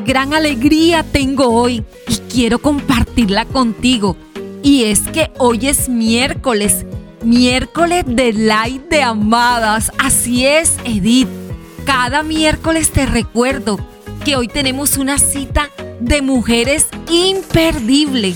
gran alegría tengo hoy y quiero compartirla contigo. Y es que hoy es miércoles, miércoles de Light de Amadas. Así es, Edith. Cada miércoles te recuerdo que hoy tenemos una cita de mujeres imperdible.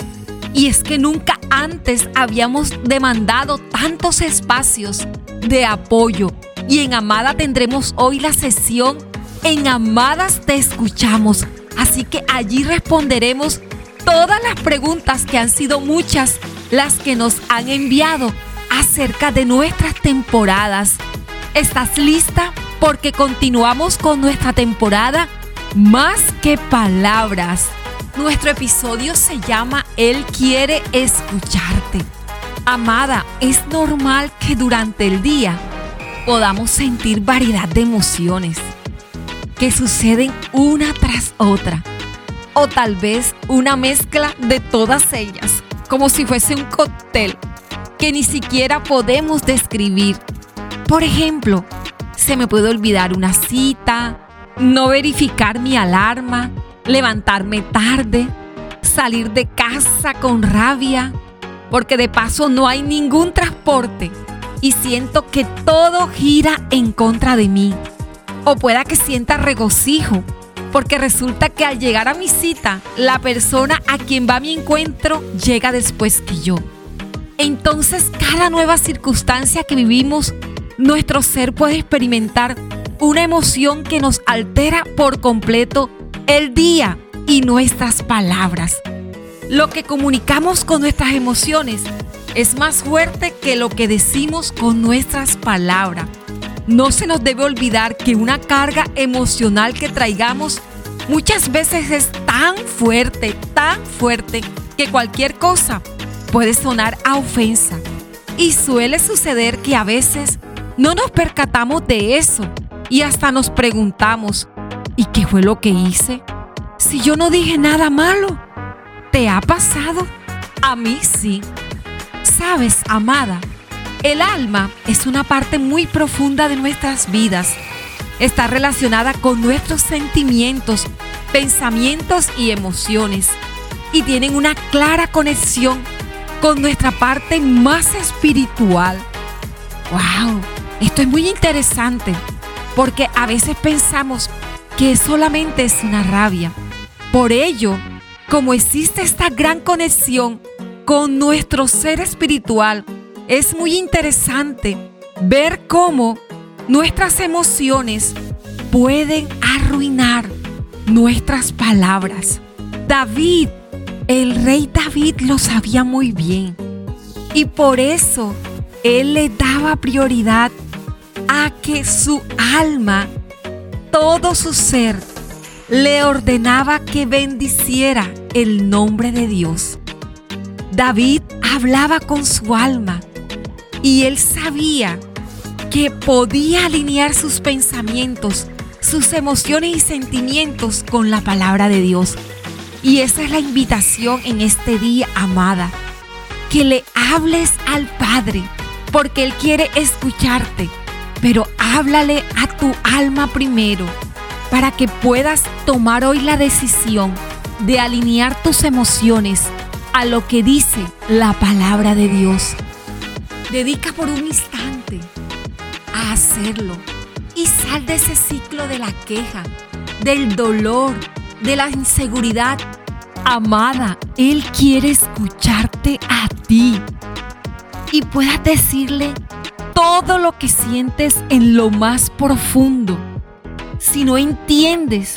Y es que nunca antes habíamos demandado tantos espacios de apoyo. Y en Amada tendremos hoy la sesión En Amadas te escuchamos. Así que allí responderemos todas las preguntas que han sido muchas las que nos han enviado acerca de nuestras temporadas. ¿Estás lista? Porque continuamos con nuestra temporada Más que Palabras. Nuestro episodio se llama Él quiere escucharte. Amada, es normal que durante el día podamos sentir variedad de emociones que suceden una tras otra. O tal vez una mezcla de todas ellas, como si fuese un cóctel que ni siquiera podemos describir. Por ejemplo, se me puede olvidar una cita, no verificar mi alarma, levantarme tarde, salir de casa con rabia, porque de paso no hay ningún transporte y siento que todo gira en contra de mí. O pueda que sienta regocijo, porque resulta que al llegar a mi cita, la persona a quien va mi encuentro llega después que yo. Entonces, cada nueva circunstancia que vivimos, nuestro ser puede experimentar una emoción que nos altera por completo el día y nuestras palabras. Lo que comunicamos con nuestras emociones es más fuerte que lo que decimos con nuestras palabras. No se nos debe olvidar que una carga emocional que traigamos muchas veces es tan fuerte, tan fuerte, que cualquier cosa puede sonar a ofensa. Y suele suceder que a veces no nos percatamos de eso y hasta nos preguntamos, ¿Y qué fue lo que hice? Si yo no dije nada malo. ¿Te ha pasado? A mí sí. Sabes, amada, el alma es una parte muy profunda de nuestras vidas. Está relacionada con nuestros sentimientos, pensamientos y emociones. Y tienen una clara conexión con nuestra parte más espiritual. ¡Wow! Esto es muy interesante porque a veces pensamos que solamente es una rabia. Por ello, como existe esta gran conexión con nuestro ser espiritual, es muy interesante ver cómo nuestras emociones pueden arruinar nuestras palabras. David, el rey David lo sabía muy bien y por eso él le daba prioridad a que su alma todo su ser le ordenaba que bendiciera el nombre de Dios. David hablaba con su alma y él sabía que podía alinear sus pensamientos, sus emociones y sentimientos con la palabra de Dios. Y esa es la invitación en este día, amada, que le hables al Padre, porque Él quiere escucharte pero háblale a tu alma primero para que puedas tomar hoy la decisión de alinear tus emociones a lo que dice la palabra de Dios. Dedica por un instante a hacerlo y sal de ese ciclo de la queja, del dolor, de la inseguridad. Amada, Él quiere escucharte a ti y puedas decirle todo lo que sientes en lo más profundo. Si no entiendes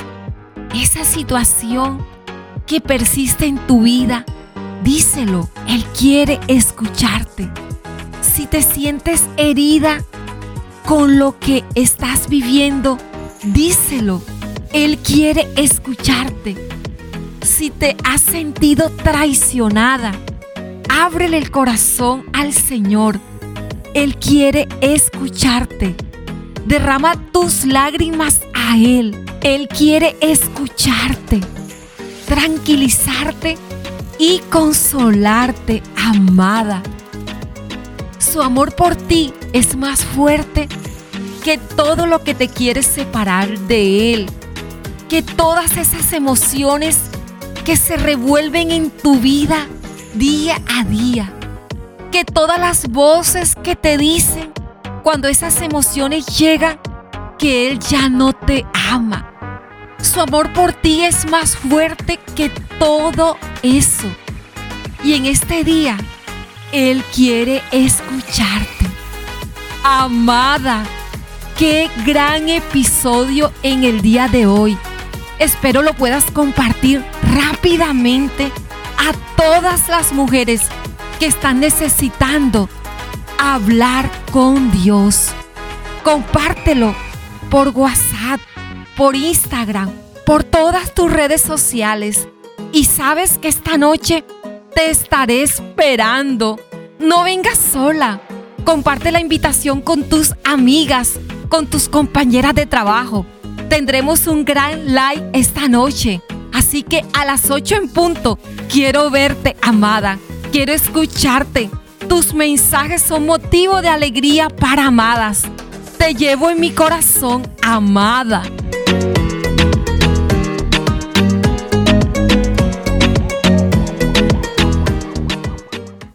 esa situación que persiste en tu vida, díselo. Él quiere escucharte. Si te sientes herida con lo que estás viviendo, díselo. Él quiere escucharte. Si te has sentido traicionada, ábrele el corazón al Señor él quiere escucharte. Derrama tus lágrimas a Él. Él quiere escucharte, tranquilizarte y consolarte, amada. Su amor por ti es más fuerte que todo lo que te quiere separar de Él. que todas esas emociones que se revuelven en tu vida día a día, que todas las voces que te dicen cuando esas emociones llegan, que Él ya no te ama. Su amor por ti es más fuerte que todo eso. Y en este día, Él quiere escucharte. Amada, qué gran episodio en el día de hoy. Espero lo puedas compartir rápidamente a todas las mujeres que están necesitando hablar con Dios. Compártelo por WhatsApp, por Instagram, por todas tus redes sociales. Y sabes que esta noche te estaré esperando. No vengas sola. Comparte la invitación con tus amigas, con tus compañeras de trabajo. Tendremos un gran live esta noche. Así que a las 8 en punto quiero verte, amada. Quiero escucharte. Tus mensajes son motivo de alegría para amadas. Te llevo en mi corazón, amada.